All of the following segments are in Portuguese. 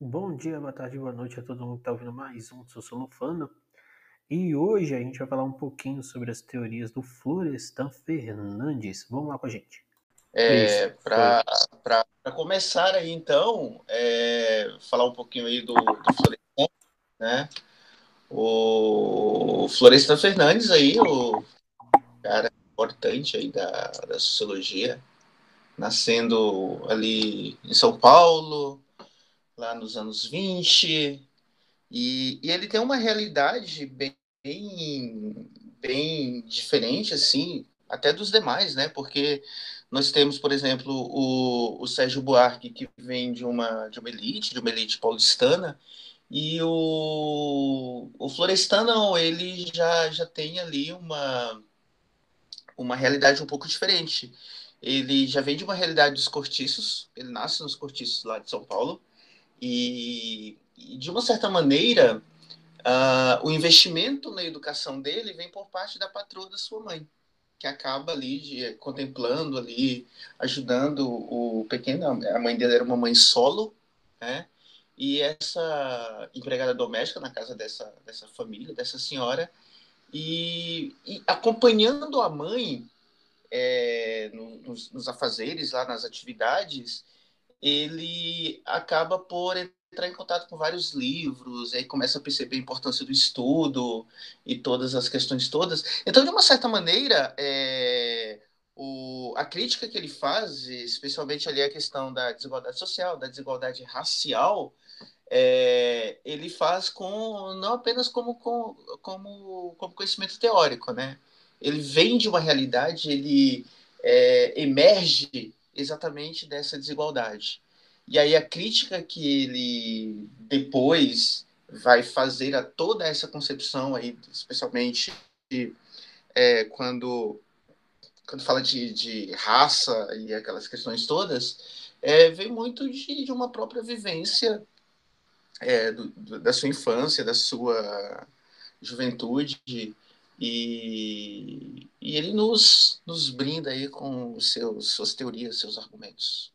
Bom dia, boa tarde, boa noite a todo mundo que está ouvindo mais um Sociolofano. E hoje a gente vai falar um pouquinho sobre as teorias do Florestan Fernandes. Vamos lá com a gente. É, Para começar aí, então, é, falar um pouquinho aí do, do Florestan, né? O Florestan Fernandes aí, o cara importante aí da, da sociologia, nascendo ali em São Paulo, lá nos anos 20, e, e ele tem uma realidade bem, bem diferente, assim, até dos demais, né? Porque nós temos, por exemplo, o, o Sérgio Buarque, que vem de uma, de uma elite, de uma elite paulistana, e o, o Florestano, ele já, já tem ali uma, uma realidade um pouco diferente. Ele já vem de uma realidade dos cortiços, ele nasce nos cortiços lá de São Paulo, e, e de uma certa maneira, uh, o investimento na educação dele vem por parte da patroa da sua mãe, que acaba ali de, contemplando ali, ajudando o pequeno. A mãe dele era uma mãe solo, né? E essa empregada doméstica na casa dessa, dessa família, dessa senhora, e, e acompanhando a mãe é, nos, nos afazeres, lá nas atividades, ele acaba por entrar em contato com vários livros, aí começa a perceber a importância do estudo e todas as questões todas. Então, de uma certa maneira, é, o, a crítica que ele faz, especialmente ali a questão da desigualdade social, da desigualdade racial, é, ele faz com não apenas como, com, como, como conhecimento teórico, né? Ele vem de uma realidade, ele é, emerge exatamente dessa desigualdade. E aí a crítica que ele depois vai fazer a toda essa concepção aí, especialmente é, quando quando fala de, de, raça e aquelas questões todas, é, vem muito de, de uma própria vivência é, do, do, da sua infância, da sua juventude, e, e ele nos, nos brinda aí com seus, suas teorias, seus argumentos.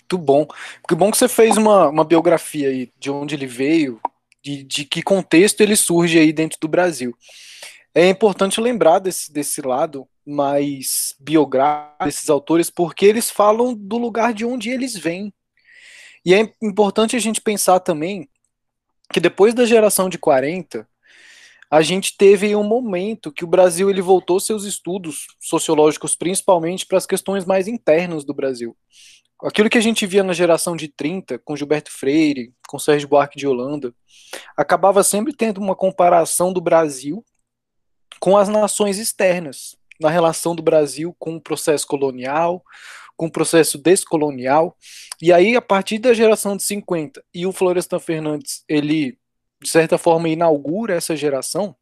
Muito bom. Que bom que você fez uma, uma biografia aí de onde ele veio, de, de que contexto ele surge aí dentro do Brasil. É importante lembrar desse, desse lado mais biográfico desses autores, porque eles falam do lugar de onde eles vêm. E é importante a gente pensar também que depois da geração de 40, a gente teve um momento que o Brasil ele voltou seus estudos sociológicos principalmente para as questões mais internas do Brasil. Aquilo que a gente via na geração de 30, com Gilberto Freire, com Sérgio Buarque de Holanda, acabava sempre tendo uma comparação do Brasil com as nações externas, na relação do Brasil com o processo colonial, com o processo descolonial. E aí, a partir da geração de 50, e o Florestan Fernandes, ele de certa forma, inaugura essa geração,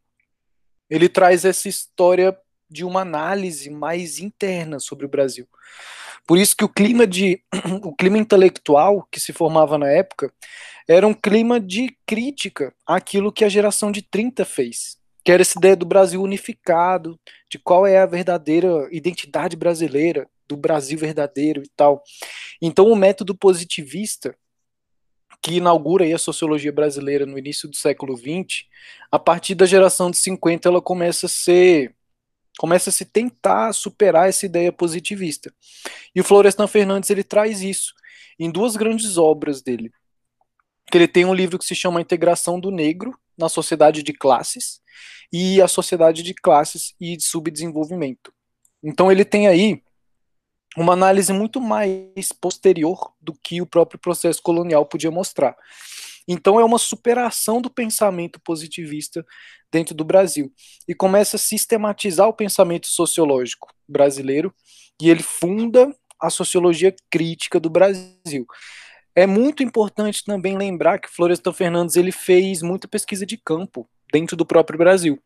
ele traz essa história de uma análise mais interna sobre o Brasil. Por isso que o clima de o clima intelectual que se formava na época era um clima de crítica àquilo que a geração de 30 fez, que era essa ideia do Brasil unificado, de qual é a verdadeira identidade brasileira, do Brasil verdadeiro e tal. Então o método positivista que inaugura a sociologia brasileira no início do século XX, a partir da geração de 50 ela começa a ser começa a se tentar superar essa ideia positivista. E o Florestan Fernandes ele traz isso em duas grandes obras dele. Que ele tem um livro que se chama Integração do Negro na Sociedade de Classes e a Sociedade de Classes e de Subdesenvolvimento. Então ele tem aí uma análise muito mais posterior do que o próprio processo colonial podia mostrar. Então é uma superação do pensamento positivista dentro do Brasil e começa a sistematizar o pensamento sociológico brasileiro e ele funda a sociologia crítica do Brasil. É muito importante também lembrar que Florestan Fernandes ele fez muita pesquisa de campo dentro do próprio Brasil.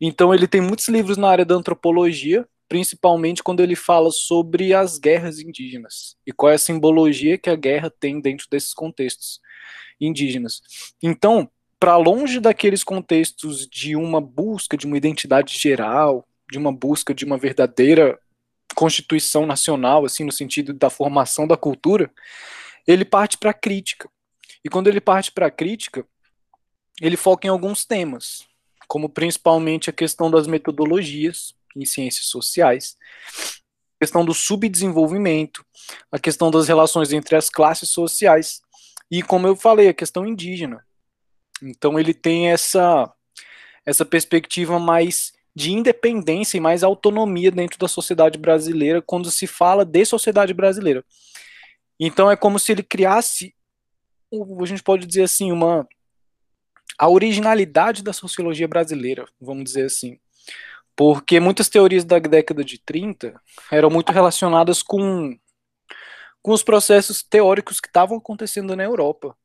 Então ele tem muitos livros na área da antropologia, principalmente quando ele fala sobre as guerras indígenas e qual é a simbologia que a guerra tem dentro desses contextos indígenas. Então, para longe daqueles contextos de uma busca de uma identidade geral, de uma busca de uma verdadeira constituição nacional, assim, no sentido da formação da cultura, ele parte para a crítica. E quando ele parte para a crítica, ele foca em alguns temas, como principalmente a questão das metodologias em ciências sociais, a questão do subdesenvolvimento, a questão das relações entre as classes sociais e, como eu falei, a questão indígena. Então ele tem essa essa perspectiva mais de independência e mais autonomia dentro da sociedade brasileira quando se fala de sociedade brasileira. Então é como se ele criasse, a gente pode dizer assim, uma a originalidade da sociologia brasileira, vamos dizer assim. Porque muitas teorias da década de 30 eram muito relacionadas com, com os processos teóricos que estavam acontecendo na Europa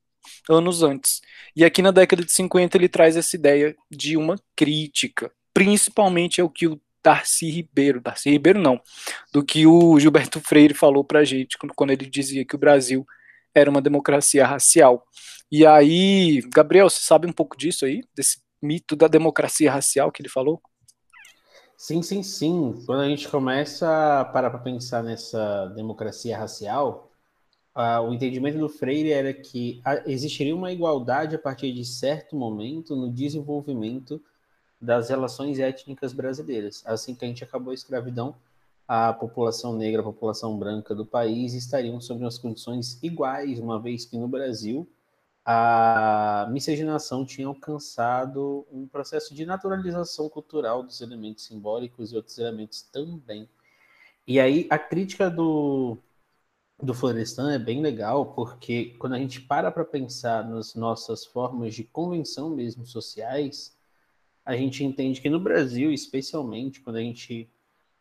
anos antes. E aqui na década de 50 ele traz essa ideia de uma crítica, principalmente é o que o Darcy Ribeiro, Darcy Ribeiro não, do que o Gilberto Freire falou pra gente quando ele dizia que o Brasil era uma democracia racial. E aí, Gabriel, você sabe um pouco disso aí? Desse mito da democracia racial que ele falou? Sim, sim, sim. Quando a gente começa a parar para pensar nessa democracia racial, uh, o entendimento do Freire era que existiria uma igualdade a partir de certo momento no desenvolvimento das relações étnicas brasileiras. Assim que a gente acabou a escravidão, a população negra, a população branca do país estariam sob umas condições iguais, uma vez que no Brasil a miscigenação tinha alcançado um processo de naturalização cultural dos elementos simbólicos e outros elementos também. E aí a crítica do, do Florestan é bem legal, porque quando a gente para para pensar nas nossas formas de convenção mesmo sociais, a gente entende que no Brasil, especialmente, quando a gente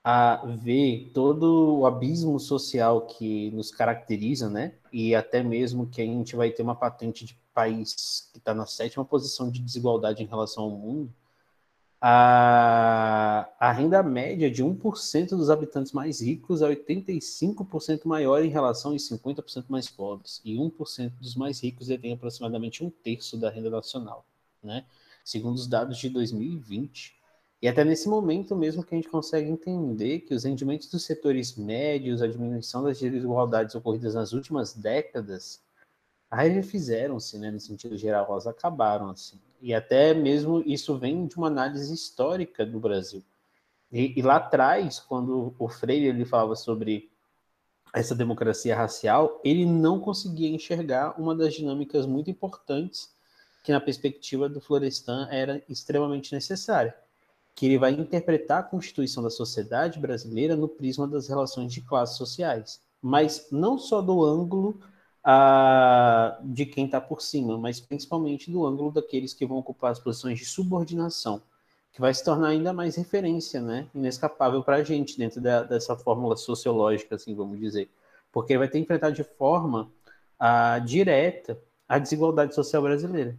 a ver todo o abismo social que nos caracteriza, né? E até mesmo que a gente vai ter uma patente de país que está na sétima posição de desigualdade em relação ao mundo, a, a renda média de 1% dos habitantes mais ricos é 85% maior em relação aos 50% mais pobres. E 1% dos mais ricos detém aproximadamente um terço da renda nacional, né? Segundo os dados de 2020. E até nesse momento mesmo que a gente consegue entender que os rendimentos dos setores médios, a diminuição das desigualdades ocorridas nas últimas décadas, fizeram-se, né, no sentido geral, elas acabaram assim. E até mesmo isso vem de uma análise histórica do Brasil. E, e lá atrás, quando o Freire ele falava sobre essa democracia racial, ele não conseguia enxergar uma das dinâmicas muito importantes que na perspectiva do Florestan era extremamente necessária, que ele vai interpretar a constituição da sociedade brasileira no prisma das relações de classes sociais, mas não só do ângulo ah, de quem está por cima, mas principalmente do ângulo daqueles que vão ocupar as posições de subordinação, que vai se tornar ainda mais referência, né, inescapável para a gente dentro da, dessa fórmula sociológica, assim vamos dizer, porque ele vai ter que enfrentar de forma ah, direta a desigualdade social brasileira.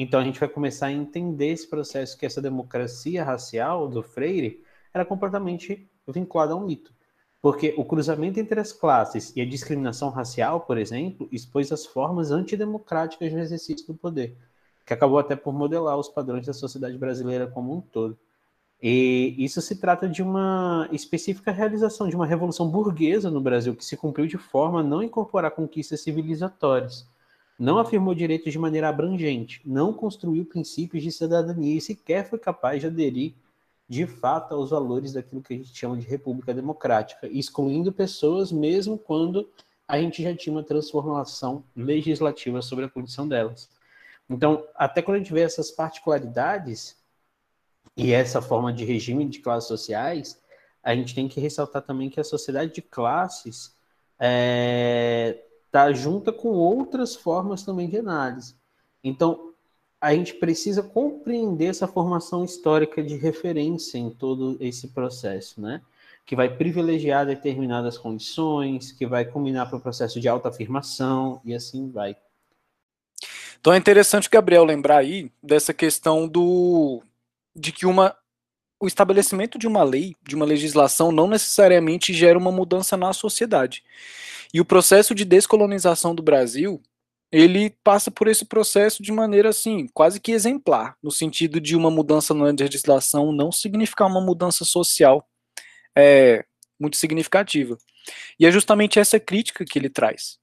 Então a gente vai começar a entender esse processo que essa democracia racial do Freire era completamente vinculada a um mito. Porque o cruzamento entre as classes e a discriminação racial, por exemplo, expôs as formas antidemocráticas no exercício do poder, que acabou até por modelar os padrões da sociedade brasileira como um todo. E isso se trata de uma específica realização de uma revolução burguesa no Brasil que se cumpriu de forma a não incorporar conquistas civilizatórias não afirmou direitos de maneira abrangente, não construiu princípios de cidadania e sequer foi capaz de aderir de fato aos valores daquilo que a gente chama de república democrática, excluindo pessoas mesmo quando a gente já tinha uma transformação legislativa sobre a condição delas. Então, até quando a gente vê essas particularidades e essa forma de regime de classes sociais, a gente tem que ressaltar também que a sociedade de classes é, tá junta com outras formas também de análise. Então, a gente precisa compreender essa formação histórica de referência em todo esse processo, né? Que vai privilegiar determinadas condições, que vai combinar para o processo de autoafirmação e assim vai. Então é interessante, Gabriel, lembrar aí dessa questão do de que uma o estabelecimento de uma lei, de uma legislação, não necessariamente gera uma mudança na sociedade. E o processo de descolonização do Brasil, ele passa por esse processo de maneira assim, quase que exemplar, no sentido de uma mudança na legislação não significar uma mudança social é, muito significativa. E é justamente essa crítica que ele traz.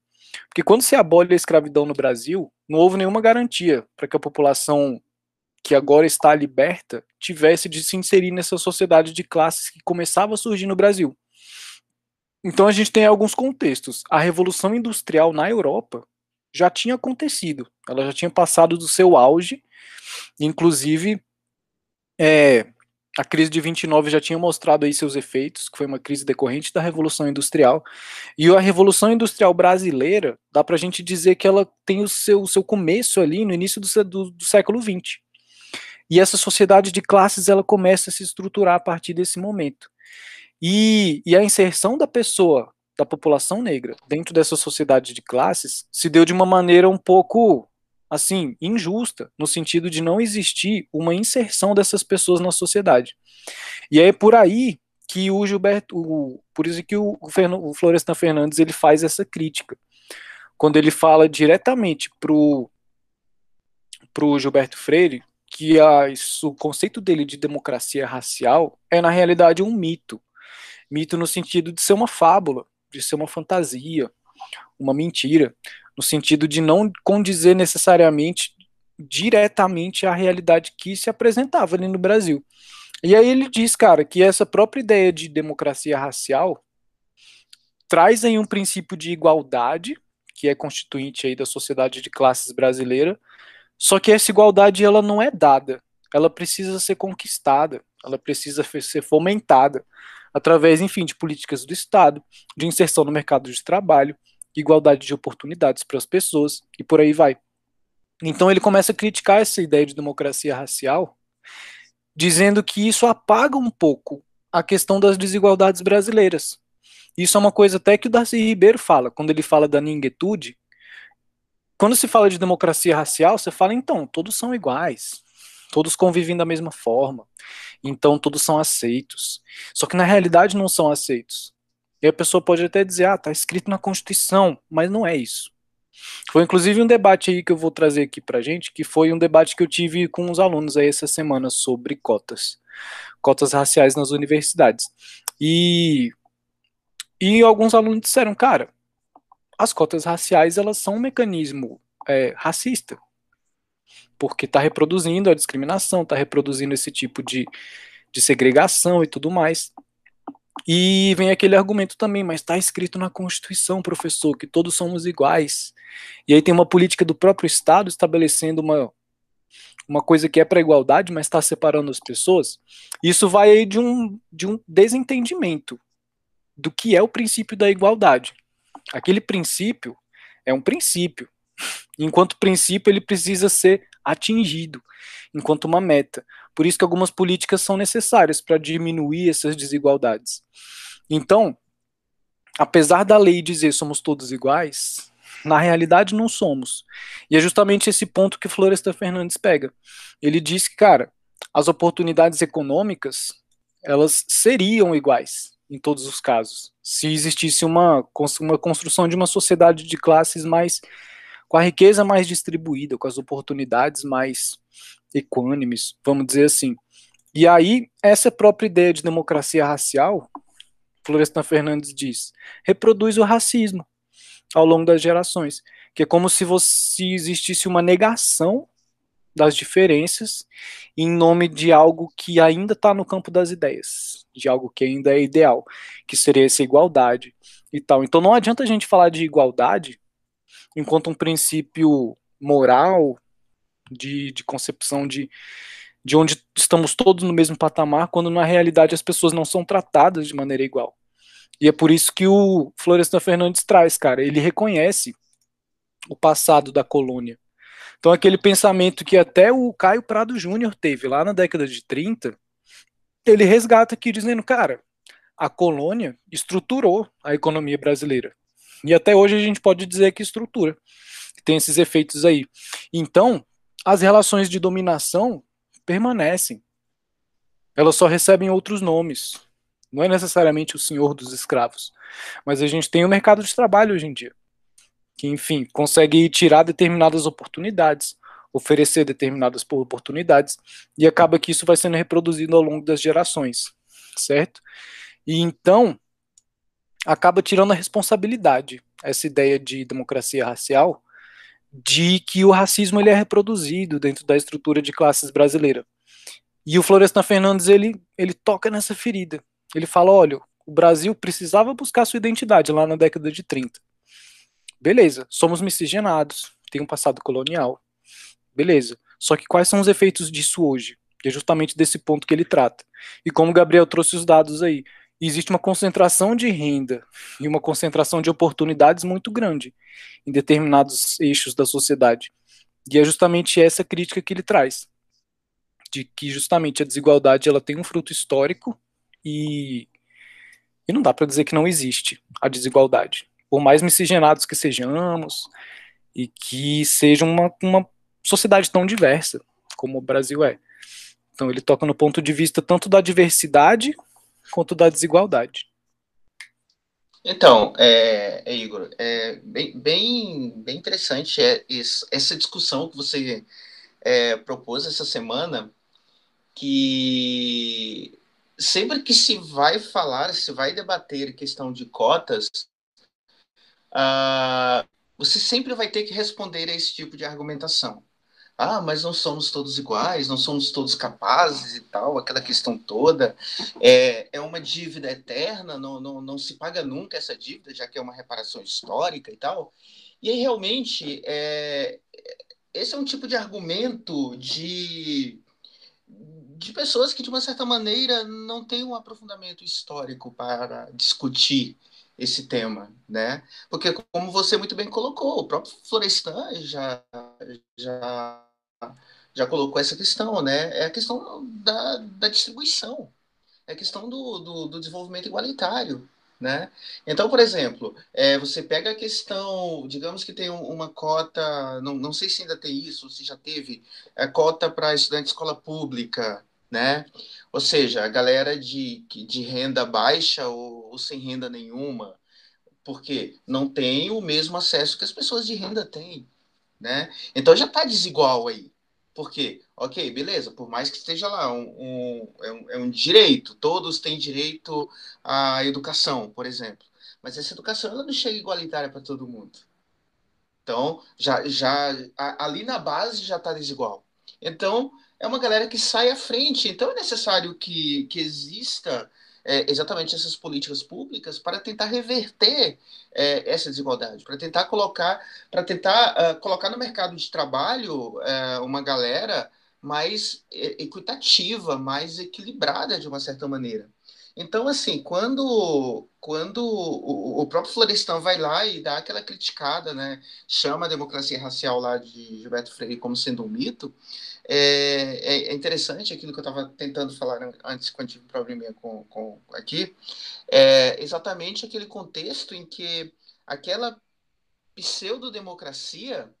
Porque quando se abole a escravidão no Brasil, não houve nenhuma garantia para que a população que agora está liberta tivesse de se inserir nessa sociedade de classes que começava a surgir no Brasil. Então a gente tem alguns contextos. A Revolução Industrial na Europa já tinha acontecido, ela já tinha passado do seu auge, inclusive é, a crise de 29 já tinha mostrado aí seus efeitos, que foi uma crise decorrente da Revolução Industrial. E a Revolução Industrial brasileira, dá para a gente dizer que ela tem o seu, o seu começo ali no início do, do, do século XX. E essa sociedade de classes ela começa a se estruturar a partir desse momento. E, e a inserção da pessoa, da população negra, dentro dessa sociedade de classes, se deu de uma maneira um pouco assim, injusta, no sentido de não existir uma inserção dessas pessoas na sociedade. E é por aí que o Gilberto, o, por isso que o, o Florestan Fernandes ele faz essa crítica. Quando ele fala diretamente pro pro Gilberto Freire que o conceito dele de democracia racial é na realidade um mito. Mito no sentido de ser uma fábula, de ser uma fantasia, uma mentira no sentido de não condizer necessariamente diretamente à realidade que se apresentava ali no Brasil. E aí ele diz, cara, que essa própria ideia de democracia racial traz aí um princípio de igualdade, que é constituinte aí da sociedade de classes brasileira, só que essa igualdade ela não é dada, ela precisa ser conquistada, ela precisa ser fomentada através, enfim, de políticas do Estado, de inserção no mercado de trabalho, igualdade de oportunidades para as pessoas e por aí vai. Então ele começa a criticar essa ideia de democracia racial, dizendo que isso apaga um pouco a questão das desigualdades brasileiras. Isso é uma coisa até que o Darcy Ribeiro fala, quando ele fala da ninguetude. Quando se fala de democracia racial, você fala, então, todos são iguais, todos convivem da mesma forma, então todos são aceitos. Só que na realidade não são aceitos. E a pessoa pode até dizer, ah, tá escrito na Constituição, mas não é isso. Foi inclusive um debate aí que eu vou trazer aqui pra gente, que foi um debate que eu tive com os alunos aí essa semana sobre cotas. Cotas raciais nas universidades. E, e alguns alunos disseram, cara, as cotas raciais elas são um mecanismo é, racista, porque está reproduzindo a discriminação, está reproduzindo esse tipo de, de segregação e tudo mais. E vem aquele argumento também, mas está escrito na Constituição, professor, que todos somos iguais. E aí tem uma política do próprio Estado estabelecendo uma, uma coisa que é para igualdade, mas está separando as pessoas. Isso vai aí de um, de um desentendimento do que é o princípio da igualdade. Aquele princípio é um princípio. Enquanto princípio, ele precisa ser atingido, enquanto uma meta. Por isso que algumas políticas são necessárias para diminuir essas desigualdades. Então, apesar da lei dizer somos todos iguais, na realidade não somos. E é justamente esse ponto que Floresta Fernandes pega. Ele diz que, cara, as oportunidades econômicas, elas seriam iguais em todos os casos, se existisse uma, uma construção de uma sociedade de classes mais com a riqueza mais distribuída, com as oportunidades mais equânimes, vamos dizer assim. E aí, essa própria ideia de democracia racial, Florestan Fernandes diz, reproduz o racismo ao longo das gerações, que é como se, você, se existisse uma negação das diferenças em nome de algo que ainda está no campo das ideias, de algo que ainda é ideal, que seria essa igualdade e tal. Então não adianta a gente falar de igualdade enquanto um princípio moral de, de concepção de, de onde estamos todos no mesmo patamar, quando na realidade as pessoas não são tratadas de maneira igual. E é por isso que o Florestan Fernandes traz, cara, ele reconhece o passado da colônia. Então aquele pensamento que até o Caio Prado Júnior teve lá na década de 30, ele resgata aqui dizendo, cara, a colônia estruturou a economia brasileira. E até hoje a gente pode dizer que estrutura. Tem esses efeitos aí. Então, as relações de dominação permanecem. Elas só recebem outros nomes. Não é necessariamente o senhor dos escravos. Mas a gente tem o mercado de trabalho hoje em dia, que, enfim, consegue tirar determinadas oportunidades, oferecer determinadas oportunidades, e acaba que isso vai sendo reproduzido ao longo das gerações, certo? E então, acaba tirando a responsabilidade essa ideia de democracia racial, de que o racismo ele é reproduzido dentro da estrutura de classes brasileira. E o Florestan Fernandes ele, ele toca nessa ferida. Ele fala: olha, o Brasil precisava buscar sua identidade lá na década de 30. Beleza, somos miscigenados, tem um passado colonial. Beleza. Só que quais são os efeitos disso hoje? é justamente desse ponto que ele trata. E como o Gabriel trouxe os dados aí, existe uma concentração de renda e uma concentração de oportunidades muito grande em determinados eixos da sociedade. E é justamente essa crítica que ele traz, de que justamente a desigualdade ela tem um fruto histórico e, e não dá para dizer que não existe a desigualdade. Por mais miscigenados que sejamos e que seja uma, uma sociedade tão diversa como o Brasil é. Então ele toca no ponto de vista tanto da diversidade quanto da desigualdade. Então, é, é, Igor, é bem, bem, bem interessante é, essa discussão que você é, propôs essa semana, que sempre que se vai falar, se vai debater questão de cotas, uh, você sempre vai ter que responder a esse tipo de argumentação ah, mas não somos todos iguais, não somos todos capazes e tal, aquela questão toda. É, é uma dívida eterna, não, não, não se paga nunca essa dívida, já que é uma reparação histórica e tal. E aí, realmente, é, esse é um tipo de argumento de, de pessoas que, de uma certa maneira, não têm um aprofundamento histórico para discutir esse tema, né? Porque, como você muito bem colocou, o próprio Florestan já, já já colocou essa questão, né? É a questão da, da distribuição, é a questão do, do, do desenvolvimento igualitário, né? Então, por exemplo, é, você pega a questão, digamos que tem uma cota, não, não sei se ainda tem isso, se já teve, a cota para estudante de escola pública, né? Ou seja, a galera de, de renda baixa ou, ou sem renda nenhuma, porque não tem o mesmo acesso que as pessoas de renda têm né? Então já está desigual aí. Por quê? Ok, beleza, por mais que esteja lá, um, um, é, um, é um direito, todos têm direito à educação, por exemplo. Mas essa educação ela não chega igualitária para todo mundo. Então, já, já ali na base já está desigual. Então, é uma galera que sai à frente. Então, é necessário que, que exista é, exatamente essas políticas públicas para tentar reverter é, essa desigualdade, para tentar colocar, para tentar uh, colocar no mercado de trabalho uh, uma galera mais equitativa, mais equilibrada de uma certa maneira. Então, assim, quando, quando o, próprio Florestan vai lá e dá aquela criticada, né, chama a democracia racial lá de Gilberto Freire como sendo um mito, é, é, é interessante aquilo que eu estava tentando falar antes, quando tive um probleminha com, com aqui, é exatamente aquele contexto em que aquela pseudo-democracia,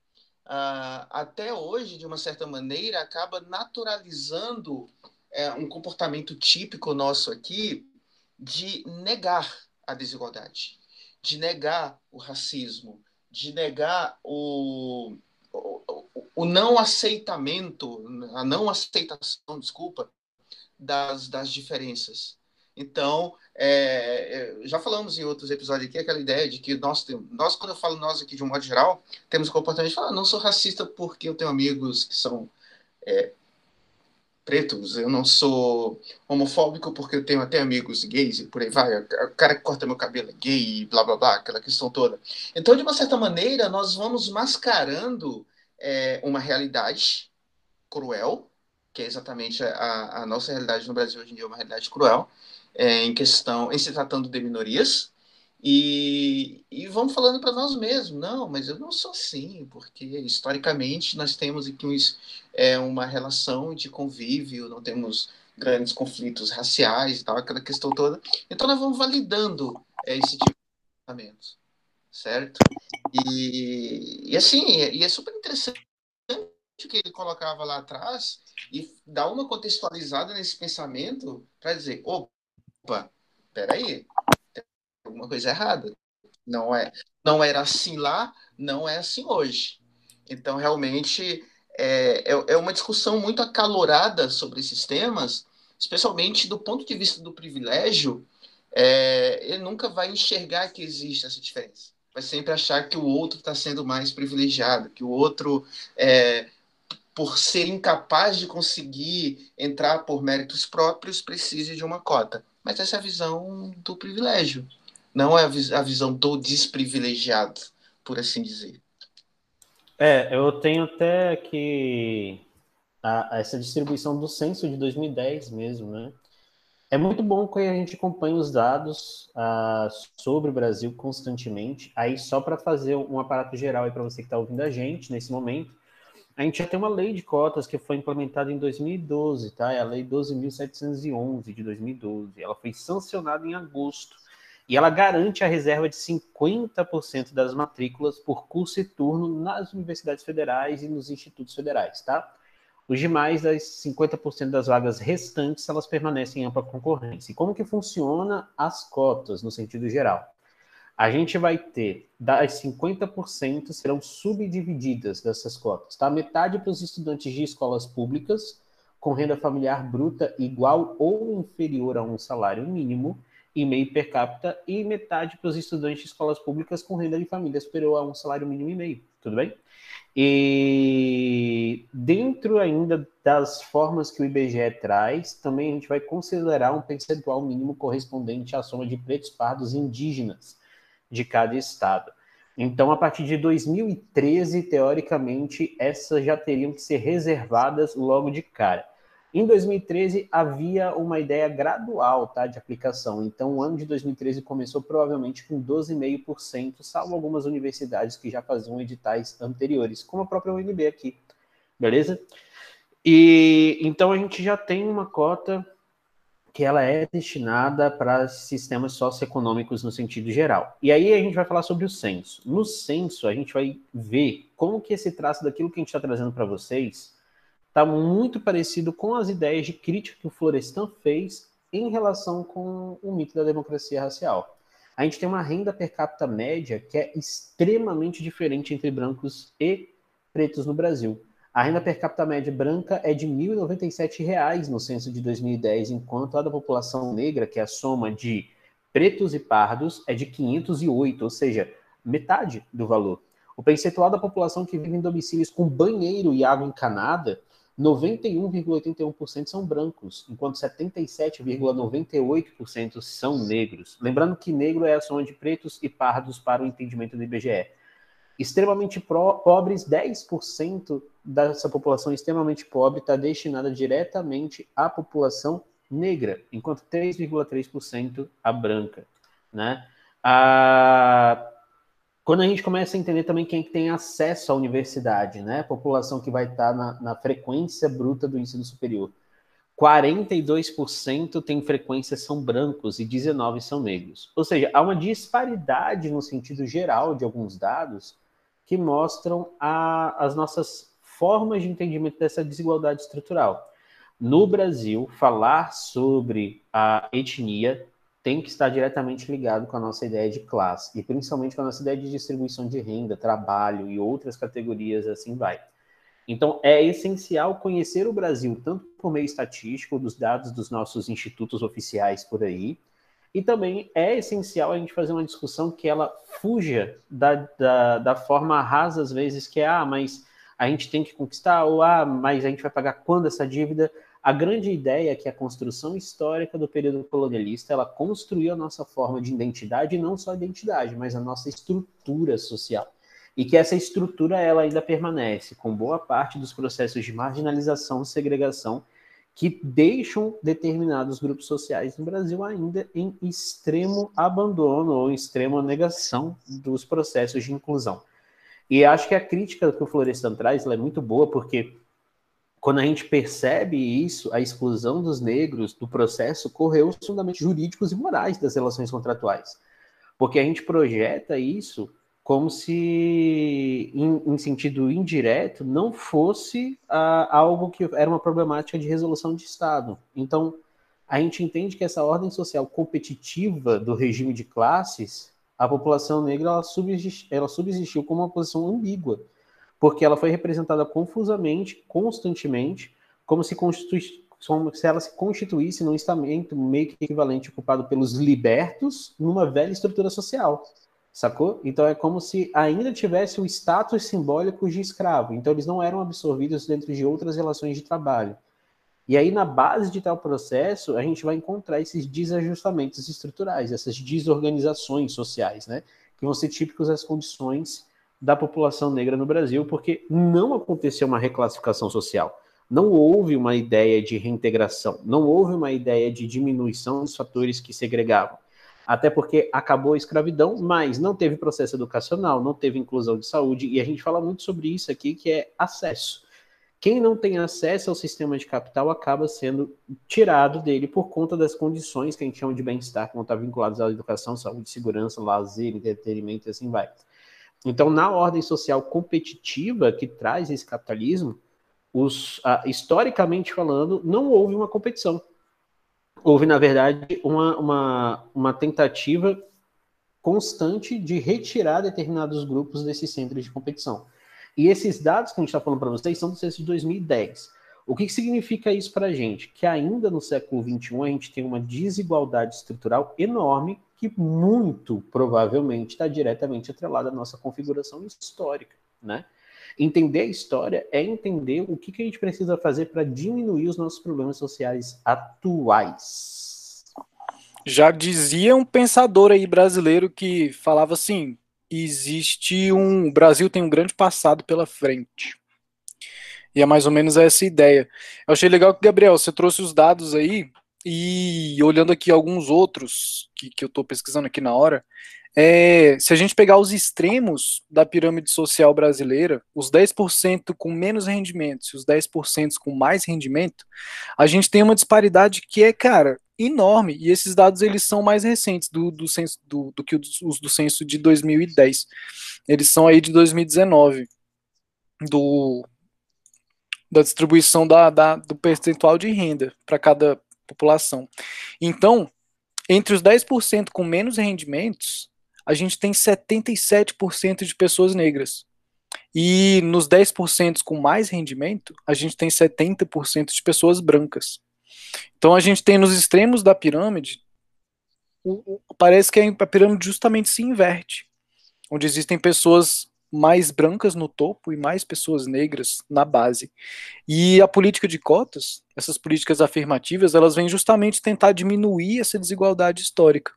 ah, até hoje, de uma certa maneira, acaba naturalizando é, um comportamento típico nosso aqui de negar a desigualdade, de negar o racismo, de negar o, o não aceitamento, a não aceitação, desculpa, das, das diferenças. Então, é, é, já falamos em outros episódios aqui, aquela ideia de que nós, nós, quando eu falo nós aqui de um modo geral, temos comportamento de falar, não sou racista porque eu tenho amigos que são é, pretos, eu não sou homofóbico porque eu tenho até amigos gays e por aí vai, o cara que corta meu cabelo é gay e blá blá blá, aquela questão toda. Então, de uma certa maneira, nós vamos mascarando é, uma realidade cruel, que é exatamente a, a, nossa realidade no Brasil hoje em dia, é uma realidade cruel, é, em questão, em se tratando de minorias, e, e vamos falando para nós mesmos, não, mas eu não sou assim, porque historicamente nós temos aqui uns, é, uma relação de convívio, não temos grandes conflitos raciais e tal, aquela questão toda. Então nós vamos validando é, esse tipo de pensamento certo? E, e assim, e é super interessante que ele colocava lá atrás e dá uma contextualizada nesse pensamento para dizer, opa, peraí, tem alguma coisa errada. Não é, não era assim lá, não é assim hoje. Então, realmente, é, é, é uma discussão muito acalorada sobre esses temas, especialmente do ponto de vista do privilégio, é, ele nunca vai enxergar que existe essa diferença vai sempre achar que o outro está sendo mais privilegiado, que o outro, é, por ser incapaz de conseguir entrar por méritos próprios, precise de uma cota. Mas essa é a visão do privilégio, não é a, vis a visão do desprivilegiado, por assim dizer. É, eu tenho até que a, essa distribuição do censo de 2010 mesmo, né? É muito bom que a gente acompanhe os dados uh, sobre o Brasil constantemente. Aí, só para fazer um aparato geral para você que está ouvindo a gente nesse momento, a gente já tem uma lei de cotas que foi implementada em 2012, tá? É a Lei 12.711 de 2012. Ela foi sancionada em agosto e ela garante a reserva de 50% das matrículas por curso e turno nas universidades federais e nos institutos federais, tá? Os demais, das 50% das vagas restantes, elas permanecem em ampla concorrência. E como que funciona as cotas, no sentido geral? A gente vai ter, das 50% serão subdivididas dessas cotas, tá? Metade para os estudantes de escolas públicas, com renda familiar bruta igual ou inferior a um salário mínimo, e meio per capita, e metade para os estudantes de escolas públicas com renda de família superior a um salário mínimo e meio. Tudo bem? E dentro ainda das formas que o IBGE traz, também a gente vai considerar um percentual mínimo correspondente à soma de pretos pardos indígenas de cada estado. Então, a partir de 2013, teoricamente, essas já teriam que ser reservadas logo de cara. Em 2013 havia uma ideia gradual tá, de aplicação. Então, o ano de 2013 começou provavelmente com 12,5%, salvo algumas universidades que já faziam editais anteriores, como a própria UNB aqui. Beleza? E então a gente já tem uma cota que ela é destinada para sistemas socioeconômicos no sentido geral. E aí a gente vai falar sobre o censo. No censo, a gente vai ver como que esse traço daquilo que a gente está trazendo para vocês está muito parecido com as ideias de crítica que o Florestan fez em relação com o mito da democracia racial. A gente tem uma renda per capita média que é extremamente diferente entre brancos e pretos no Brasil. A renda per capita média branca é de R$ 1.097 no censo de 2010, enquanto a da população negra, que é a soma de pretos e pardos, é de 508, ou seja, metade do valor. O percentual da população que vive em domicílios com banheiro e água encanada 91,81% são brancos, enquanto 77,98% são negros. Lembrando que negro é a soma de pretos e pardos para o entendimento do IBGE. Extremamente pobres, 10% dessa população extremamente pobre está destinada diretamente à população negra, enquanto 3,3% a branca. Né? A quando a gente começa a entender também quem tem acesso à universidade, né? População que vai estar na, na frequência bruta do ensino superior. 42% tem frequência são brancos e 19% são negros. Ou seja, há uma disparidade no sentido geral de alguns dados que mostram a, as nossas formas de entendimento dessa desigualdade estrutural. No Brasil, falar sobre a etnia tem que estar diretamente ligado com a nossa ideia de classe, e principalmente com a nossa ideia de distribuição de renda, trabalho e outras categorias assim vai. Então, é essencial conhecer o Brasil, tanto por meio estatístico, dos dados dos nossos institutos oficiais por aí, e também é essencial a gente fazer uma discussão que ela fuja da, da, da forma rasa, às vezes, que é, ah, mas a gente tem que conquistar, ou ah, mas a gente vai pagar quando essa dívida? A grande ideia é que a construção histórica do período colonialista ela construiu a nossa forma de identidade, e não só a identidade, mas a nossa estrutura social. E que essa estrutura ela ainda permanece, com boa parte dos processos de marginalização e segregação que deixam determinados grupos sociais no Brasil ainda em extremo abandono ou em extrema negação dos processos de inclusão. E acho que a crítica que o Florestan traz é muito boa, porque quando a gente percebe isso, a exclusão dos negros do processo correu os fundamentos jurídicos e morais das relações contratuais. Porque a gente projeta isso como se, em, em sentido indireto, não fosse ah, algo que era uma problemática de resolução de Estado. Então, a gente entende que essa ordem social competitiva do regime de classes, a população negra ela subsistiu, ela subsistiu como uma posição ambígua porque ela foi representada confusamente, constantemente, como se, como se ela se constituísse num estamento meio que equivalente ocupado pelos libertos numa velha estrutura social. Sacou? Então é como se ainda tivesse o status simbólico de escravo. Então eles não eram absorvidos dentro de outras relações de trabalho. E aí, na base de tal processo, a gente vai encontrar esses desajustamentos estruturais, essas desorganizações sociais, né? Que vão ser típicos das condições da população negra no Brasil, porque não aconteceu uma reclassificação social. Não houve uma ideia de reintegração, não houve uma ideia de diminuição dos fatores que segregavam até porque acabou a escravidão, mas não teve processo educacional, não teve inclusão de saúde, e a gente fala muito sobre isso aqui, que é acesso. Quem não tem acesso ao sistema de capital acaba sendo tirado dele por conta das condições que a gente chama de bem-estar, que não estão vinculadas à educação, saúde, segurança, lazer, entretenimento e assim vai. Então, na ordem social competitiva que traz esse capitalismo, os, ah, historicamente falando, não houve uma competição houve, na verdade, uma, uma, uma tentativa constante de retirar determinados grupos desses centros de competição. E esses dados que a gente está falando para vocês são do censo de 2010. O que, que significa isso para a gente? Que ainda no século XXI a gente tem uma desigualdade estrutural enorme que muito provavelmente está diretamente atrelada à nossa configuração histórica, né? Entender a história é entender o que, que a gente precisa fazer para diminuir os nossos problemas sociais atuais. Já dizia um pensador aí brasileiro que falava assim: existe um. O Brasil tem um grande passado pela frente. E é mais ou menos essa ideia. Eu achei legal que, Gabriel, você trouxe os dados aí, e olhando aqui alguns outros que, que eu estou pesquisando aqui na hora, é, se a gente pegar os extremos da pirâmide social brasileira, os 10% com menos rendimentos e os 10% com mais rendimento, a gente tem uma disparidade que é, cara, enorme. E esses dados eles são mais recentes do, do, censo, do, do que os do censo de 2010. Eles são aí de 2019, do, da distribuição da, da do percentual de renda para cada população. Então, entre os 10% com menos rendimentos, a gente tem 77% de pessoas negras. E nos 10% com mais rendimento, a gente tem 70% de pessoas brancas. Então a gente tem nos extremos da pirâmide, parece que a pirâmide justamente se inverte, onde existem pessoas mais brancas no topo e mais pessoas negras na base. E a política de cotas, essas políticas afirmativas, elas vêm justamente tentar diminuir essa desigualdade histórica.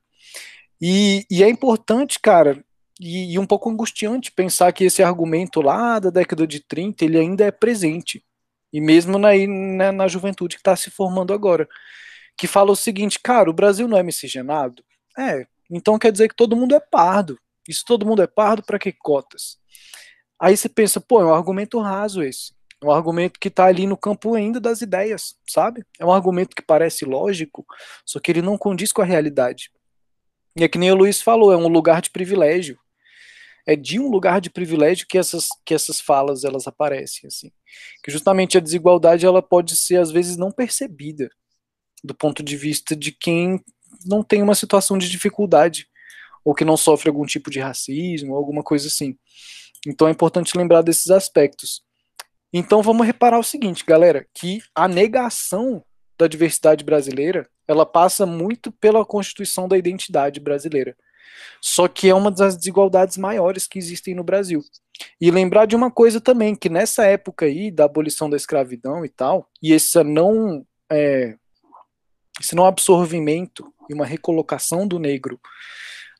E, e é importante, cara, e, e, um pouco angustiante pensar que esse argumento lá da década de 30 ele ainda é presente. E mesmo na, na, na juventude que está se formando agora. Que fala o seguinte, cara, o Brasil não é miscigenado? É, então quer dizer que todo mundo é pardo. Se todo mundo é pardo, para que cotas? Aí você pensa, pô, é um argumento raso esse. É um argumento que está ali no campo ainda das ideias, sabe? É um argumento que parece lógico, só que ele não condiz com a realidade. E é que nem o Luiz falou, é um lugar de privilégio. É de um lugar de privilégio que essas, que essas falas elas aparecem, assim. Que justamente a desigualdade ela pode ser às vezes não percebida do ponto de vista de quem não tem uma situação de dificuldade ou que não sofre algum tipo de racismo, alguma coisa assim. Então é importante lembrar desses aspectos. Então vamos reparar o seguinte, galera, que a negação da diversidade brasileira ela passa muito pela constituição da identidade brasileira. Só que é uma das desigualdades maiores que existem no Brasil. E lembrar de uma coisa também, que nessa época aí da abolição da escravidão e tal, e esse não, é, esse não absorvimento e uma recolocação do negro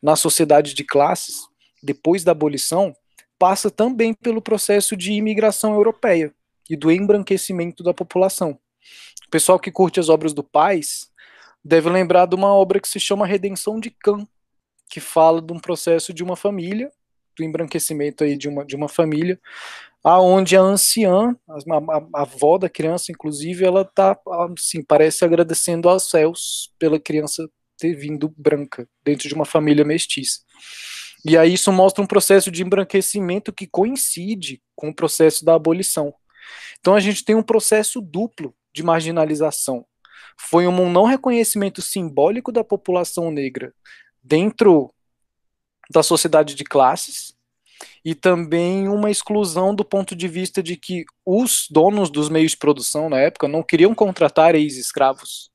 na sociedade de classes, depois da abolição, passa também pelo processo de imigração europeia e do embranquecimento da população. O pessoal que curte as obras do Paz deve lembrar de uma obra que se chama Redenção de Cã, que fala de um processo de uma família, do embranquecimento aí de uma, de uma família, aonde a anciã, a, a, a avó da criança, inclusive, ela tá, assim, parece agradecendo aos céus pela criança ter vindo branca dentro de uma família mestiça. E aí isso mostra um processo de embranquecimento que coincide com o processo da abolição. Então a gente tem um processo duplo de marginalização foi um não reconhecimento simbólico da população negra dentro da sociedade de classes e também uma exclusão do ponto de vista de que os donos dos meios de produção na época não queriam contratar ex-escravos.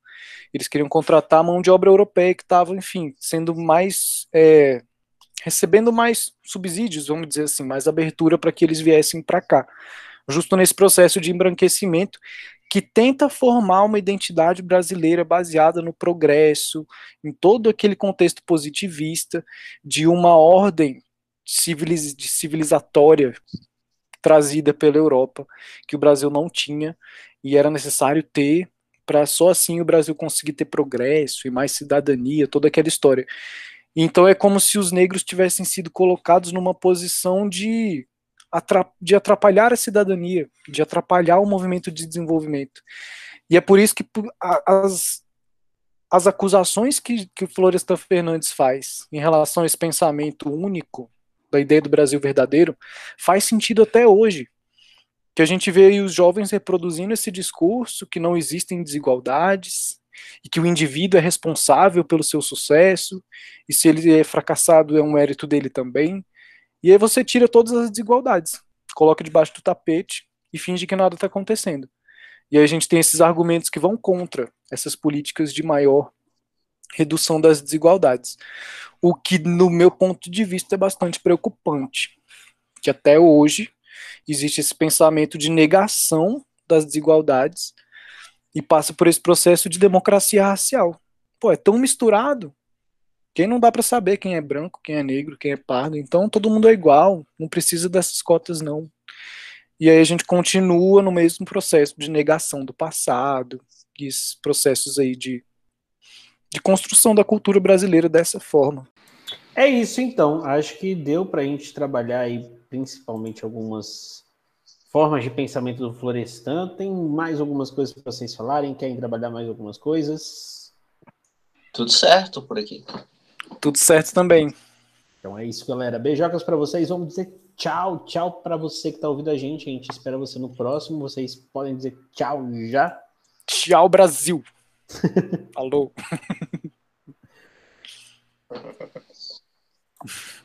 Eles queriam contratar mão de obra europeia que estava, enfim, sendo mais é, recebendo mais subsídios, vamos dizer assim, mais abertura para que eles viessem para cá. Justo nesse processo de embranquecimento que tenta formar uma identidade brasileira baseada no progresso, em todo aquele contexto positivista de uma ordem civiliz civilizatória trazida pela Europa, que o Brasil não tinha e era necessário ter para só assim o Brasil conseguir ter progresso e mais cidadania, toda aquela história. Então é como se os negros tivessem sido colocados numa posição de, de atrapalhar a cidadania, de atrapalhar o movimento de desenvolvimento. E é por isso que as, as acusações que, que o Florestan Fernandes faz em relação a esse pensamento único da ideia do Brasil verdadeiro faz sentido até hoje que a gente vê os jovens reproduzindo esse discurso que não existem desigualdades e que o indivíduo é responsável pelo seu sucesso e se ele é fracassado é um mérito dele também. E aí você tira todas as desigualdades, coloca debaixo do tapete e finge que nada está acontecendo. E aí a gente tem esses argumentos que vão contra essas políticas de maior redução das desigualdades. O que, no meu ponto de vista, é bastante preocupante. Que até hoje existe esse pensamento de negação das desigualdades e passa por esse processo de democracia racial. Pô, é tão misturado que não dá para saber quem é branco, quem é negro, quem é pardo. Então todo mundo é igual, não precisa dessas cotas não. E aí a gente continua no mesmo processo de negação do passado, esses processos aí de, de construção da cultura brasileira dessa forma. É isso então. Acho que deu para a gente trabalhar aí principalmente algumas formas de pensamento do Florestan. Tem mais algumas coisas para vocês falarem? Querem trabalhar mais algumas coisas? Tudo certo por aqui. Tudo certo também. Então é isso, galera. Beijocas para vocês. Vamos dizer tchau, tchau para você que está ouvindo a gente. A gente espera você no próximo. Vocês podem dizer tchau já. Tchau, Brasil. Alô.